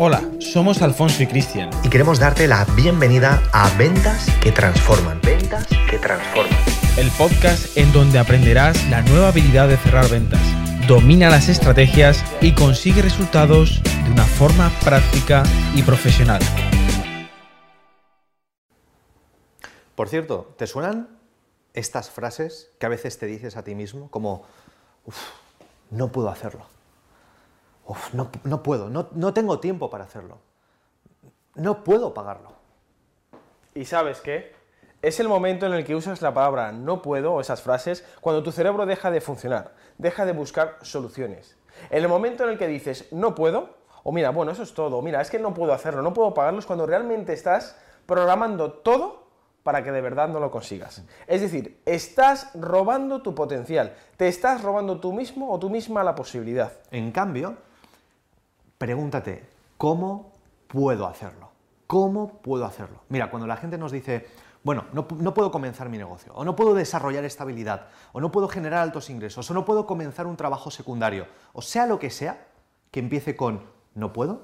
Hola, somos Alfonso y Cristian. Y queremos darte la bienvenida a Ventas que Transforman. Ventas que Transforman. El podcast en donde aprenderás la nueva habilidad de cerrar ventas. Domina las estrategias y consigue resultados de una forma práctica y profesional. Por cierto, ¿te suenan estas frases que a veces te dices a ti mismo como, uff, no puedo hacerlo? Uf, no, no, puedo, no, no tengo tiempo para hacerlo. No puedo pagarlo. ¿Y sabes qué? Es el momento en el que usas la palabra no puedo o esas frases cuando tu cerebro deja de funcionar, deja de buscar soluciones. En el momento en el que dices no puedo, o mira, bueno, eso es todo, mira, es que no puedo hacerlo, no puedo pagarlo, es cuando realmente estás programando todo para que de verdad no lo consigas. Es decir, estás robando tu potencial, te estás robando tú mismo o tú misma la posibilidad. En cambio, pregúntate, ¿cómo puedo hacerlo? ¿Cómo puedo hacerlo? Mira, cuando la gente nos dice, bueno, no, no, puedo comenzar mi negocio, o no puedo desarrollar estabilidad, o no puedo generar altos ingresos, o no puedo comenzar un trabajo secundario, o sea lo que sea, que empiece con no puedo,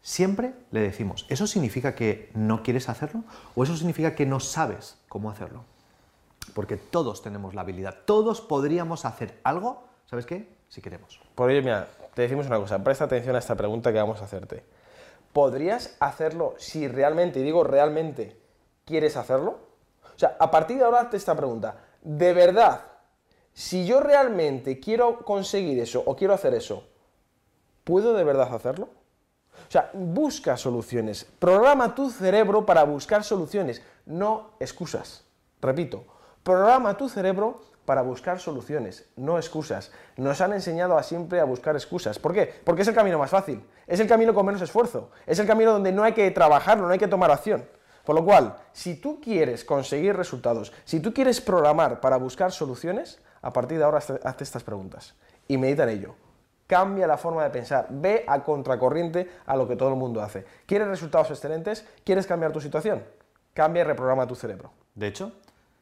siempre le decimos, ¿eso significa que no quieres hacerlo? ¿O eso significa que no sabes cómo hacerlo? Porque todos tenemos la habilidad, todos podríamos hacer algo, ¿sabes qué? Si queremos. Por ello, mira, te decimos una cosa, presta atención a esta pregunta que vamos a hacerte. ¿Podrías hacerlo si realmente, y digo realmente, quieres hacerlo? O sea, a partir de ahora hazte esta pregunta. ¿De verdad, si yo realmente quiero conseguir eso o quiero hacer eso, ¿puedo de verdad hacerlo? O sea, busca soluciones. Programa tu cerebro para buscar soluciones, no excusas. Repito, programa tu cerebro para buscar soluciones, no excusas. Nos han enseñado a siempre a buscar excusas. ¿Por qué? Porque es el camino más fácil, es el camino con menos esfuerzo, es el camino donde no hay que trabajarlo, no hay que tomar acción. Por lo cual, si tú quieres conseguir resultados, si tú quieres programar para buscar soluciones, a partir de ahora hazte estas preguntas y medita en ello. Cambia la forma de pensar, ve a contracorriente a lo que todo el mundo hace. ¿Quieres resultados excelentes? ¿Quieres cambiar tu situación? Cambia y reprograma tu cerebro. De hecho,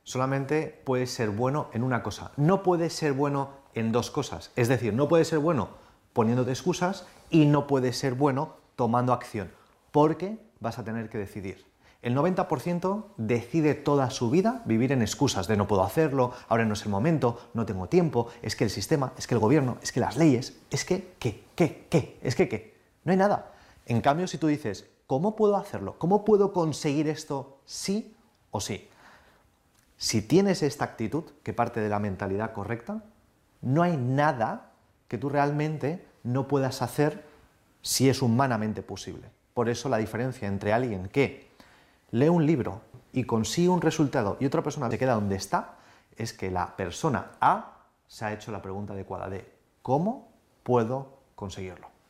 solamente puedes ser bueno en una cosa. No puedes ser bueno en dos cosas. Es decir, no puedes ser bueno poniéndote excusas y no puedes ser bueno tomando acción. Porque vas a tener que decidir. El 90% decide toda su vida vivir en excusas de no puedo hacerlo, ahora no es el momento, no tengo tiempo, es que el sistema, es que el gobierno, es que las leyes, es que, ¿qué? ¿Qué? ¿Qué? Es que, ¿qué? No hay nada. En cambio, si tú dices, ¿cómo puedo hacerlo? ¿Cómo puedo conseguir esto sí o sí? Si tienes esta actitud, que parte de la mentalidad correcta, no hay nada que tú realmente no puedas hacer si es humanamente posible. Por eso la diferencia entre alguien que lee un libro y consigue un resultado y otra persona se queda donde está, es que la persona A se ha hecho la pregunta adecuada de ¿cómo puedo conseguirlo?